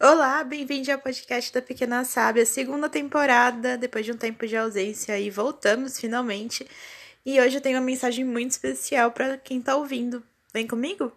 Olá, bem-vindo ao podcast da Pequena Sábia, segunda temporada, depois de um tempo de ausência e voltamos finalmente. E hoje eu tenho uma mensagem muito especial para quem tá ouvindo. Vem comigo?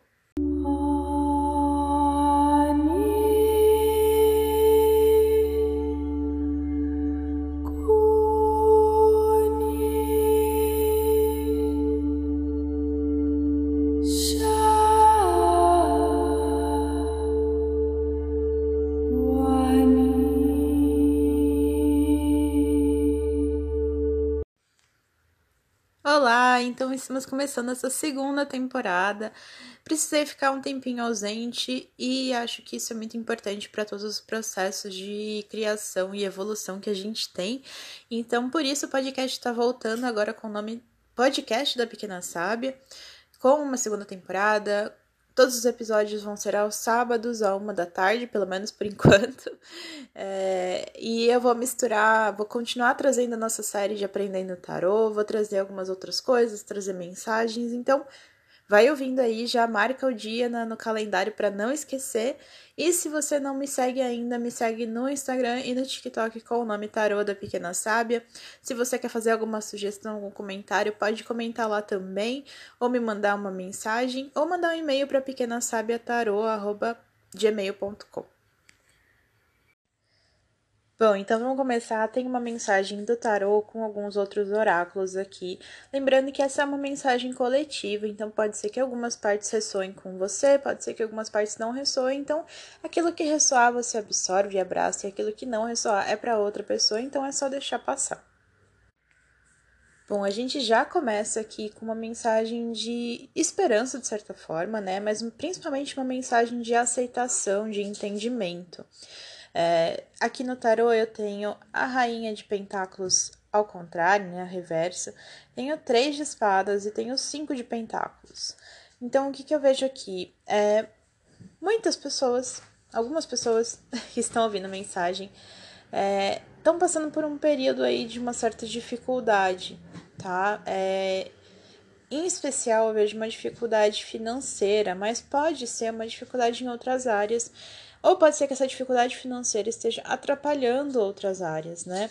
Olá, então estamos começando essa segunda temporada. Precisei ficar um tempinho ausente e acho que isso é muito importante para todos os processos de criação e evolução que a gente tem. Então, por isso o podcast está voltando agora com o nome Podcast da Pequena Sábia, com uma segunda temporada, Todos os episódios vão ser aos sábados, à uma da tarde, pelo menos por enquanto. É, e eu vou misturar, vou continuar trazendo a nossa série de Aprendendo Tarô, vou trazer algumas outras coisas, trazer mensagens. Então, Vai ouvindo aí, já marca o dia na, no calendário para não esquecer. E se você não me segue ainda, me segue no Instagram e no TikTok com o nome Tarô da Pequena Sábia. Se você quer fazer alguma sugestão, algum comentário, pode comentar lá também, ou me mandar uma mensagem, ou mandar um e-mail para pequenasabiatarô.gmail.com. Bom, então vamos começar. Tem uma mensagem do tarô com alguns outros oráculos aqui. Lembrando que essa é uma mensagem coletiva, então pode ser que algumas partes ressoem com você, pode ser que algumas partes não ressoem. Então, aquilo que ressoar você absorve e abraça, e aquilo que não ressoar é para outra pessoa, então é só deixar passar. Bom, a gente já começa aqui com uma mensagem de esperança, de certa forma, né? Mas principalmente uma mensagem de aceitação, de entendimento. É, aqui no tarô eu tenho a rainha de pentáculos ao contrário, né, a reversa. Tenho três de espadas e tenho cinco de pentáculos. Então, o que, que eu vejo aqui? É, muitas pessoas, algumas pessoas que estão ouvindo a mensagem, estão é, passando por um período aí de uma certa dificuldade, tá? É, em especial, eu vejo uma dificuldade financeira, mas pode ser uma dificuldade em outras áreas ou pode ser que essa dificuldade financeira esteja atrapalhando outras áreas, né?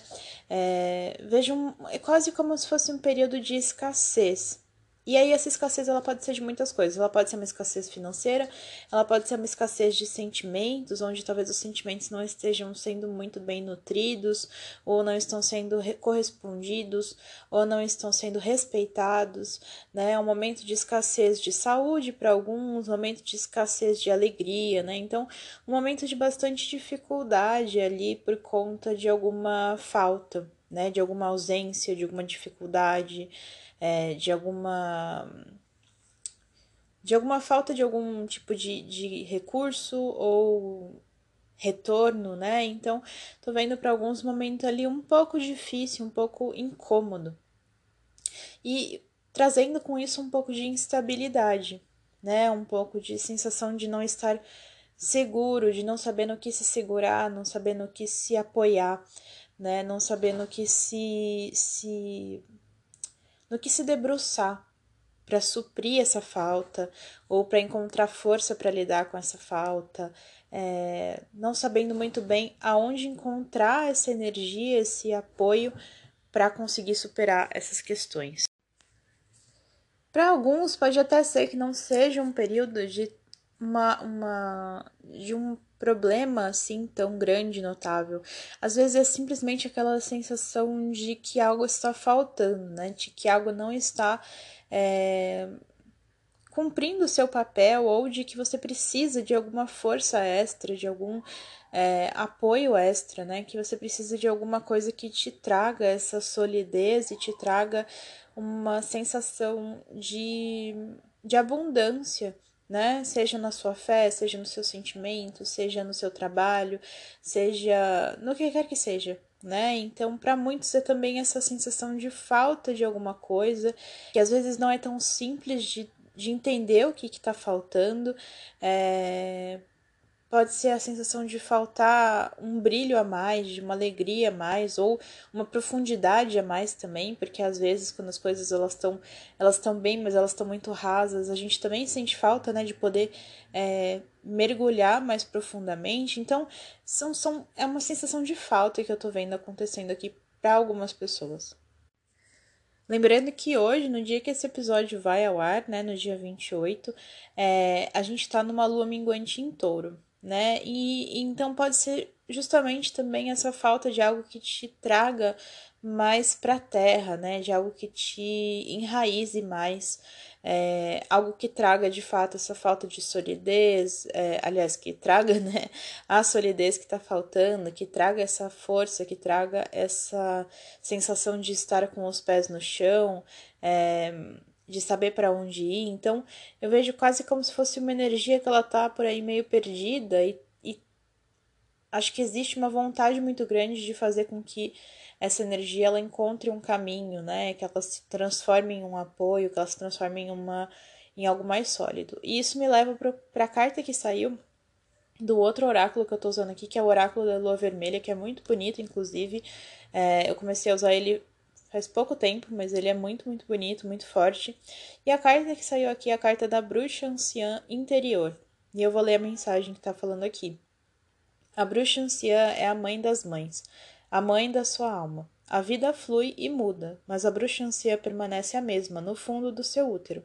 É, vejo um, é quase como se fosse um período de escassez. E aí essa escassez ela pode ser de muitas coisas. Ela pode ser uma escassez financeira, ela pode ser uma escassez de sentimentos, onde talvez os sentimentos não estejam sendo muito bem nutridos, ou não estão sendo correspondidos, ou não estão sendo respeitados, né? É um momento de escassez de saúde para alguns, um momento de escassez de alegria, né? Então, um momento de bastante dificuldade ali por conta de alguma falta, né? De alguma ausência, de alguma dificuldade é, de alguma de alguma falta de algum tipo de, de recurso ou retorno, né? Então, tô vendo para alguns momentos ali um pouco difícil, um pouco incômodo. E trazendo com isso um pouco de instabilidade, né? Um pouco de sensação de não estar seguro, de não saber no que se segurar, não saber no que se apoiar, né? Não saber no que se se no que se debruçar para suprir essa falta ou para encontrar força para lidar com essa falta, é, não sabendo muito bem aonde encontrar essa energia, esse apoio para conseguir superar essas questões. Para alguns pode até ser que não seja um período de uma, uma de um problema assim tão grande, notável. Às vezes é simplesmente aquela sensação de que algo está faltando, né? De que algo não está é, cumprindo o seu papel ou de que você precisa de alguma força extra, de algum é, apoio extra, né? Que você precisa de alguma coisa que te traga essa solidez e te traga uma sensação de, de abundância né? Seja na sua fé, seja no seu sentimento, seja no seu trabalho, seja no que quer que seja, né? Então, para muitos é também essa sensação de falta de alguma coisa, que às vezes não é tão simples de, de entender o que está faltando, é... pode ser a sensação de faltar um brilho a mais, de uma alegria a mais ou uma profundidade a mais também, porque às vezes quando as coisas elas estão elas estão bem, mas elas estão muito rasas, a gente também sente falta, né, de poder é, mergulhar mais profundamente. Então, são, são é uma sensação de falta que eu tô vendo acontecendo aqui para algumas pessoas. Lembrando que hoje, no dia que esse episódio vai ao ar, né, no dia 28, é, a gente está numa lua minguante em touro né? E, então pode ser justamente também essa falta de algo que te traga mais para a terra, né? De algo que te enraize mais, é, algo que traga de fato essa falta de solidez, é, aliás, que traga, né? A solidez que está faltando, que traga essa força, que traga essa sensação de estar com os pés no chão, é, de saber para onde ir. Então, eu vejo quase como se fosse uma energia que ela tá por aí meio perdida e, e acho que existe uma vontade muito grande de fazer com que essa energia ela encontre um caminho, né? Que ela se transforme em um apoio, que ela se transforme em uma em algo mais sólido. E isso me leva para a carta que saiu do outro oráculo que eu tô usando aqui, que é o oráculo da lua vermelha, que é muito bonito, inclusive. É, eu comecei a usar ele faz pouco tempo, mas ele é muito, muito bonito, muito forte. E a carta que saiu aqui é a carta da bruxa anciã interior. E eu vou ler a mensagem que está falando aqui. A bruxa anciã é a mãe das mães, a mãe da sua alma. A vida flui e muda, mas a bruxa anciã permanece a mesma, no fundo do seu útero.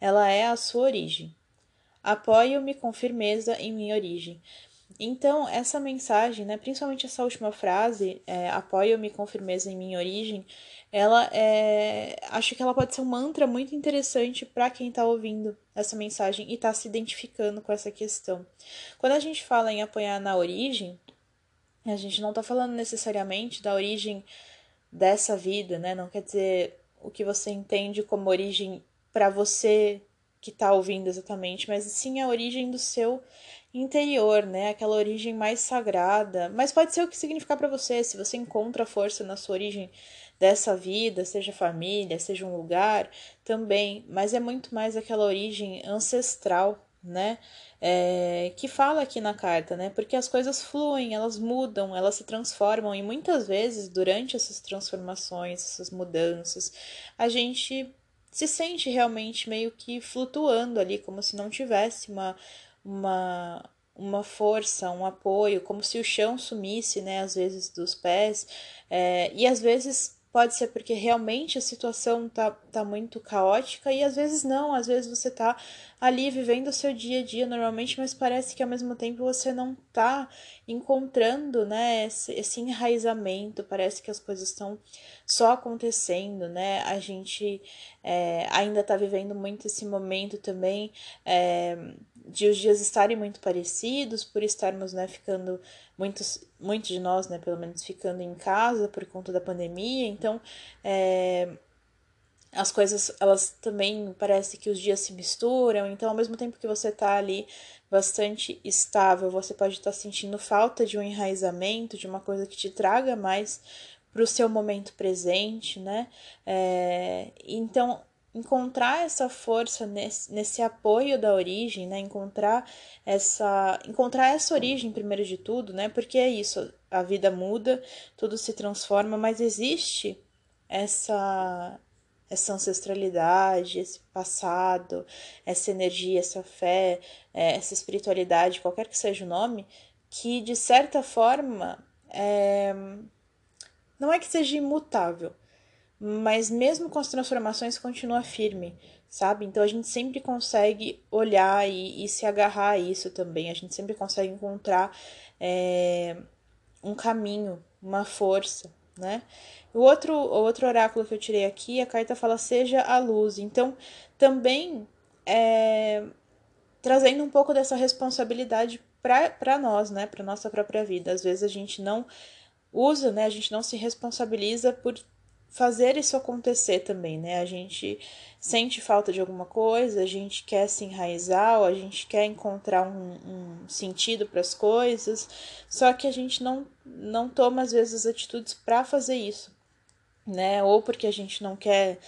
Ela é a sua origem. Apoio-me com firmeza em minha origem. Então, essa mensagem, né, principalmente essa última frase, é, apoio-me com firmeza em minha origem, ela é. Acho que ela pode ser um mantra muito interessante para quem está ouvindo essa mensagem e está se identificando com essa questão. Quando a gente fala em apoiar na origem, a gente não está falando necessariamente da origem dessa vida, né? Não quer dizer o que você entende como origem para você que está ouvindo exatamente, mas sim a origem do seu interior, né? Aquela origem mais sagrada. Mas pode ser o que significar para você, se você encontra força na sua origem dessa vida, seja família, seja um lugar, também, mas é muito mais aquela origem ancestral, né? É, que fala aqui na carta, né? Porque as coisas fluem, elas mudam, elas se transformam, e muitas vezes, durante essas transformações, essas mudanças, a gente se sente realmente meio que flutuando ali, como se não tivesse uma, uma, uma força, um apoio, como se o chão sumisse, né, às vezes dos pés, é, e às vezes Pode ser porque realmente a situação tá, tá muito caótica e às vezes não, às vezes você tá ali vivendo o seu dia a dia normalmente, mas parece que ao mesmo tempo você não tá encontrando, né, esse, esse enraizamento, parece que as coisas estão só acontecendo, né, a gente é, ainda tá vivendo muito esse momento também é, de os dias estarem muito parecidos, por estarmos, né, ficando muitos, muitos de nós, né, pelo menos ficando em casa por conta da pandemia, então é, as coisas, elas também parece que os dias se misturam, então ao mesmo tempo que você tá ali bastante estável, você pode estar tá sentindo falta de um enraizamento, de uma coisa que te traga mais para o seu momento presente, né? É, então encontrar essa força nesse, nesse apoio da origem, né? Encontrar essa encontrar essa origem primeiro de tudo, né? Porque é isso, a vida muda, tudo se transforma, mas existe essa essa ancestralidade, esse passado, essa energia, essa fé, é, essa espiritualidade, qualquer que seja o nome, que de certa forma é... não é que seja imutável, mas mesmo com as transformações continua firme, sabe? Então a gente sempre consegue olhar e, e se agarrar a isso também, a gente sempre consegue encontrar é, um caminho, uma força, né? O outro, o outro oráculo que eu tirei aqui, a carta fala seja a luz. Então, também é, trazendo um pouco dessa responsabilidade para nós, né? Para nossa própria vida. Às vezes a gente não usa, né? A gente não se responsabiliza por fazer isso acontecer também, né? A gente sente falta de alguma coisa, a gente quer se enraizar, a gente quer encontrar um, um sentido para as coisas, só que a gente não, não toma às vezes atitudes para fazer isso, né? Ou porque a gente não quer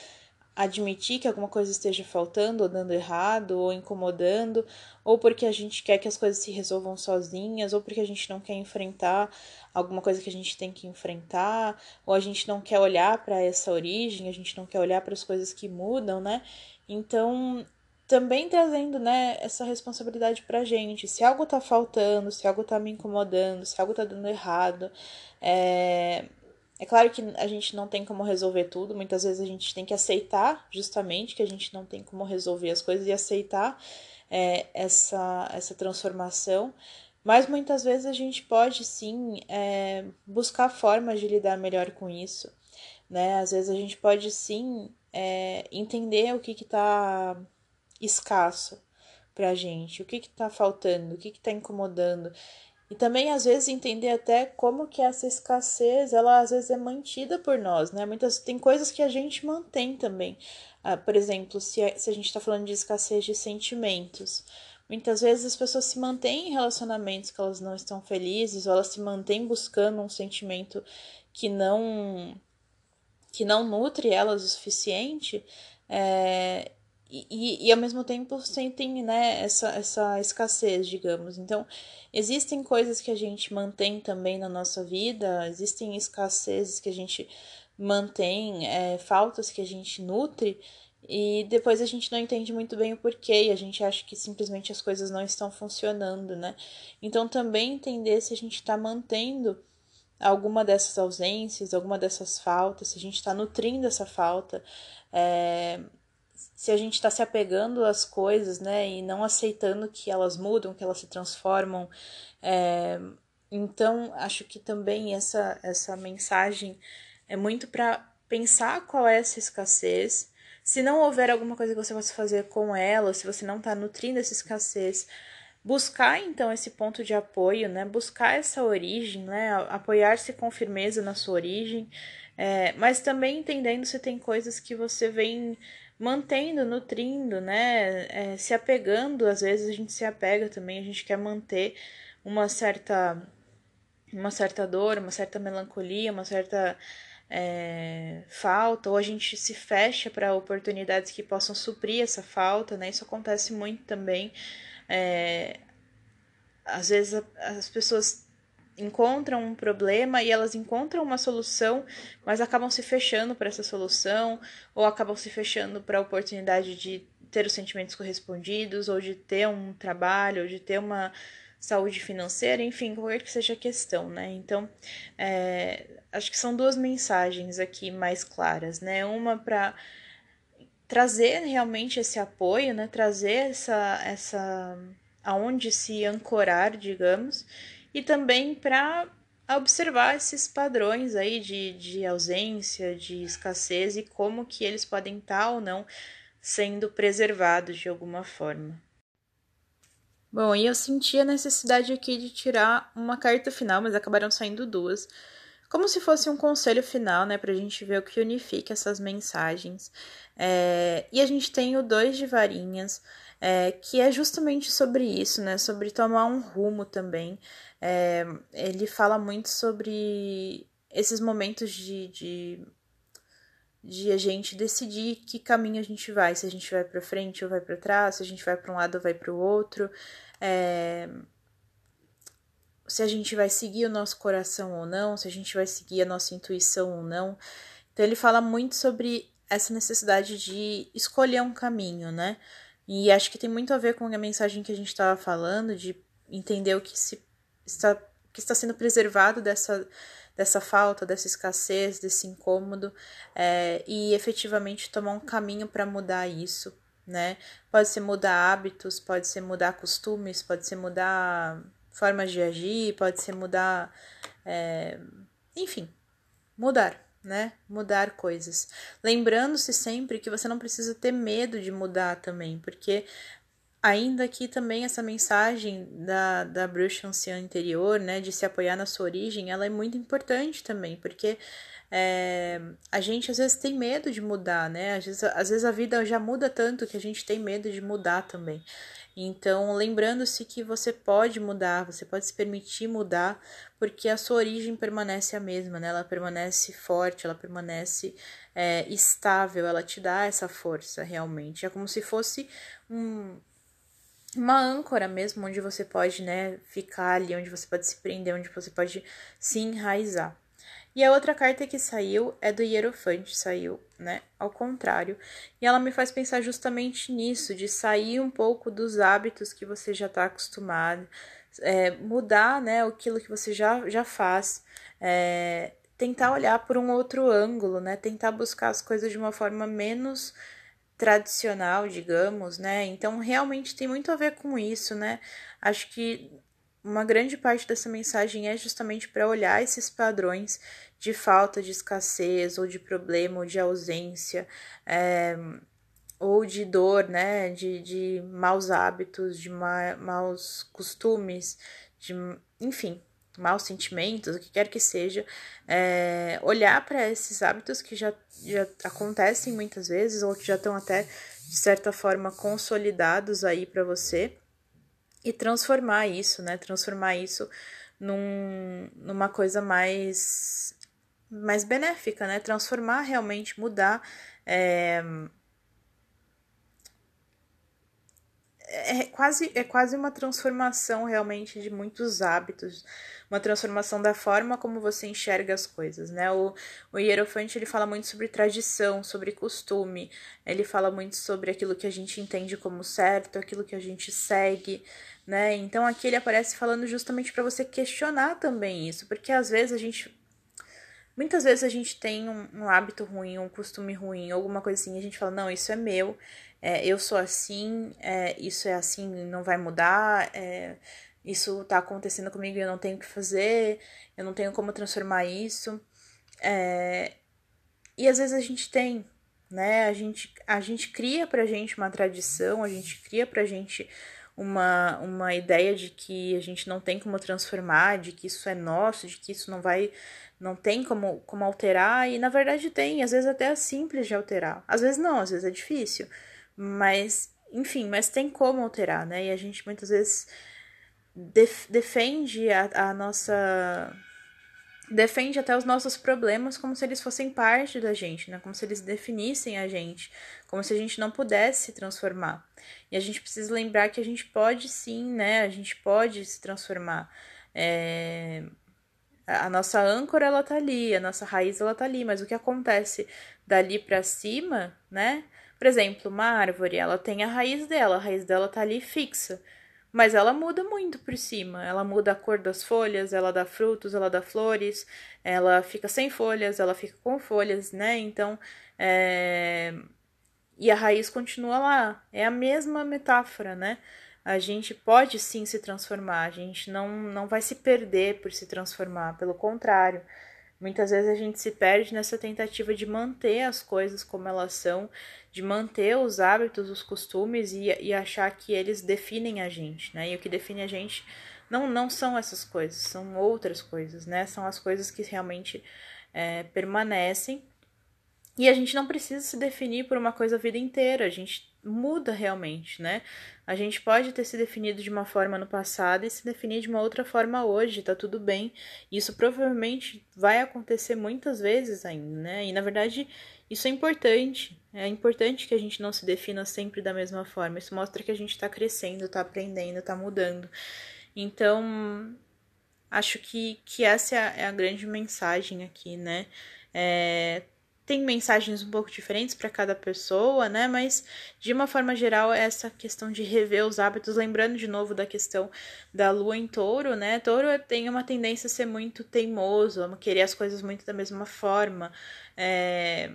admitir que alguma coisa esteja faltando, ou dando errado, ou incomodando, ou porque a gente quer que as coisas se resolvam sozinhas, ou porque a gente não quer enfrentar alguma coisa que a gente tem que enfrentar, ou a gente não quer olhar para essa origem, a gente não quer olhar para as coisas que mudam, né? Então, também trazendo, né, essa responsabilidade pra gente. Se algo tá faltando, se algo tá me incomodando, se algo tá dando errado, é, é claro que a gente não tem como resolver tudo, muitas vezes a gente tem que aceitar justamente que a gente não tem como resolver as coisas e aceitar é, essa, essa transformação, mas muitas vezes a gente pode sim é, buscar formas de lidar melhor com isso, né? Às vezes a gente pode sim é, entender o que está escasso pra gente, o que está faltando, o que está incomodando, e também, às vezes, entender até como que essa escassez, ela às vezes é mantida por nós, né? Muitas, tem coisas que a gente mantém também. Ah, por exemplo, se a, se a gente está falando de escassez de sentimentos. Muitas vezes as pessoas se mantêm em relacionamentos que elas não estão felizes, ou elas se mantêm buscando um sentimento que não que não nutre elas o suficiente, é, e, e, ao mesmo tempo sentem né, essa, essa escassez, digamos. Então, existem coisas que a gente mantém também na nossa vida, existem escassezes que a gente mantém, é, faltas que a gente nutre, e depois a gente não entende muito bem o porquê, e a gente acha que simplesmente as coisas não estão funcionando, né? Então, também entender se a gente está mantendo alguma dessas ausências, alguma dessas faltas, se a gente está nutrindo essa falta. É, se a gente está se apegando às coisas, né, e não aceitando que elas mudam, que elas se transformam. É, então, acho que também essa, essa mensagem é muito para pensar qual é essa escassez. Se não houver alguma coisa que você possa fazer com ela, se você não está nutrindo essa escassez, buscar então esse ponto de apoio, né? Buscar essa origem, né? Apoiar-se com firmeza na sua origem, é, mas também entendendo se tem coisas que você vem mantendo, nutrindo, né? É, se apegando, às vezes a gente se apega também, a gente quer manter uma certa uma certa dor, uma certa melancolia, uma certa é, falta, ou a gente se fecha para oportunidades que possam suprir essa falta, né? Isso acontece muito também. É, às vezes as pessoas encontram um problema e elas encontram uma solução, mas acabam se fechando para essa solução, ou acabam se fechando para a oportunidade de ter os sentimentos correspondidos, ou de ter um trabalho, ou de ter uma saúde financeira, enfim, qualquer que seja a questão, né? Então, é, acho que são duas mensagens aqui mais claras, né? Uma para trazer realmente esse apoio, né? Trazer essa, essa aonde se ancorar, digamos, e também para observar esses padrões aí de, de ausência, de escassez e como que eles podem estar ou não sendo preservados de alguma forma. Bom, e eu senti a necessidade aqui de tirar uma carta final, mas acabaram saindo duas. Como se fosse um conselho final, né, para a gente ver o que unifica essas mensagens. É, e a gente tem o dois de varinhas, é, que é justamente sobre isso, né, sobre tomar um rumo também. É, ele fala muito sobre esses momentos de, de, de, a gente decidir que caminho a gente vai, se a gente vai para frente ou vai para trás, se a gente vai para um lado ou vai para o outro, é, se a gente vai seguir o nosso coração ou não, se a gente vai seguir a nossa intuição ou não. Então ele fala muito sobre essa necessidade de escolher um caminho, né? E acho que tem muito a ver com a mensagem que a gente estava falando, de entender o que se está, que está sendo preservado dessa, dessa falta, dessa escassez, desse incômodo, é, e efetivamente tomar um caminho para mudar isso, né? Pode ser mudar hábitos, pode ser mudar costumes, pode ser mudar formas de agir, pode ser mudar. É, enfim, mudar, né? Mudar coisas. Lembrando-se sempre que você não precisa ter medo de mudar também, porque ainda aqui também essa mensagem da, da bruxa anciã interior, né, de se apoiar na sua origem, ela é muito importante também, porque é, a gente às vezes tem medo de mudar, né, às vezes, às vezes a vida já muda tanto que a gente tem medo de mudar também. Então, lembrando-se que você pode mudar, você pode se permitir mudar, porque a sua origem permanece a mesma, né? Ela permanece forte, ela permanece é, estável, ela te dá essa força realmente. É como se fosse um, uma âncora mesmo, onde você pode, né, ficar ali, onde você pode se prender, onde você pode se enraizar. E a outra carta que saiu é do Hierofante, saiu, né, ao contrário. E ela me faz pensar justamente nisso, de sair um pouco dos hábitos que você já está acostumado, é, mudar, né, aquilo que você já, já faz, é, tentar olhar por um outro ângulo, né, tentar buscar as coisas de uma forma menos tradicional, digamos, né? Então realmente tem muito a ver com isso, né? Acho que uma grande parte dessa mensagem é justamente para olhar esses padrões de falta de escassez, ou de problema, ou de ausência, é, ou de dor, né? De, de maus hábitos, de ma maus costumes, de, enfim, maus sentimentos, o que quer que seja, é, olhar para esses hábitos que já, já acontecem muitas vezes, ou que já estão até, de certa forma, consolidados aí para você e transformar isso, né? Transformar isso num, numa coisa mais, mais benéfica, né? Transformar realmente, mudar. É, é quase, é quase uma transformação realmente de muitos hábitos, uma transformação da forma como você enxerga as coisas, né? O, o Hierofante, ele fala muito sobre tradição, sobre costume, ele fala muito sobre aquilo que a gente entende como certo, aquilo que a gente segue, né? Então aqui ele aparece falando justamente para você questionar também isso, porque às vezes a gente Muitas vezes a gente tem um, um, hábito ruim, um costume ruim, alguma coisa assim, e a gente fala, não, isso é meu, é, eu sou assim, é, isso é assim, não vai mudar, é, isso tá acontecendo comigo e eu não tenho o que fazer, eu não tenho como transformar isso. É, e às vezes a gente tem, né? A gente, a gente cria pra gente uma tradição, a gente cria pra gente uma, uma ideia de que a gente não tem como transformar, de que isso é nosso, de que isso não vai, não tem como, como alterar, e na verdade tem, às vezes até é simples de alterar. Às vezes não, às vezes é difícil, mas enfim, mas tem como alterar, né? E a gente muitas vezes def defende a, a nossa defende até os nossos problemas como se eles fossem parte da gente, né? Como se eles definissem a gente, como se a gente não pudesse se transformar. E a gente precisa lembrar que a gente pode sim, né? A gente pode se transformar. É... A nossa âncora ela tá ali, a nossa raiz ela tá ali, mas o que acontece dali para cima, né? Por exemplo, uma árvore, ela tem a raiz dela, a raiz dela tá ali fixa. Mas ela muda muito por cima. Ela muda a cor das folhas, ela dá frutos, ela dá flores, ela fica sem folhas, ela fica com folhas, né? Então, é... e a raiz continua lá. É a mesma metáfora, né? A gente pode sim se transformar, a gente não, não vai se perder por se transformar, pelo contrário. Muitas vezes a gente se perde nessa tentativa de manter as coisas como elas são, de manter os hábitos, os costumes e, e achar que eles definem a gente, né? E o que define a gente não, não são essas coisas, são outras coisas, né? São as coisas que realmente é, permanecem. E a gente não precisa se definir por uma coisa a vida inteira, a gente muda realmente, né? A gente pode ter se definido de uma forma no passado e se definir de uma outra forma hoje, tá tudo bem. Isso provavelmente vai acontecer muitas vezes ainda, né? E na verdade, isso é importante. É importante que a gente não se defina sempre da mesma forma. Isso mostra que a gente tá crescendo, tá aprendendo, tá mudando. Então, acho que, que essa é a, é a grande mensagem aqui, né? É, tem mensagens um pouco diferentes para cada pessoa, né? Mas de uma forma geral, essa questão de rever os hábitos, lembrando de novo da questão da lua em touro, né? Touro tem uma tendência a ser muito teimoso, a querer as coisas muito da mesma forma. É...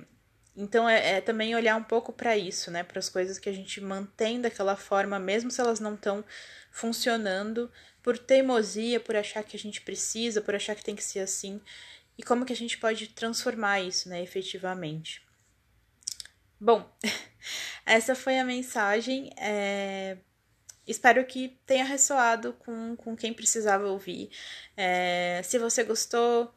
Então é, é, também olhar um pouco para isso, né? Para as coisas que a gente mantém daquela forma, mesmo se elas não estão funcionando, por teimosia, por achar que a gente precisa, por achar que tem que ser assim e como que a gente pode transformar isso, né, efetivamente. Bom, essa foi a mensagem. É... Espero que tenha ressoado com, com quem precisava ouvir. É... Se você gostou,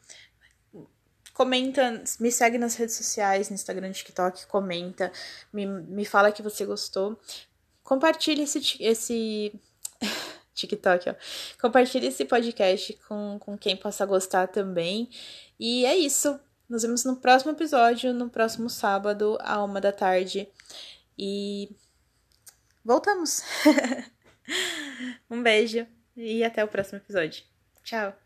comenta, me segue nas redes sociais, no Instagram, TikTok, comenta, me, me fala que você gostou. Compartilhe esse, esse TikTok, ó. Compartilhe esse podcast com, com quem possa gostar também. E é isso. Nos vemos no próximo episódio, no próximo sábado, à uma da tarde. E voltamos! um beijo e até o próximo episódio. Tchau!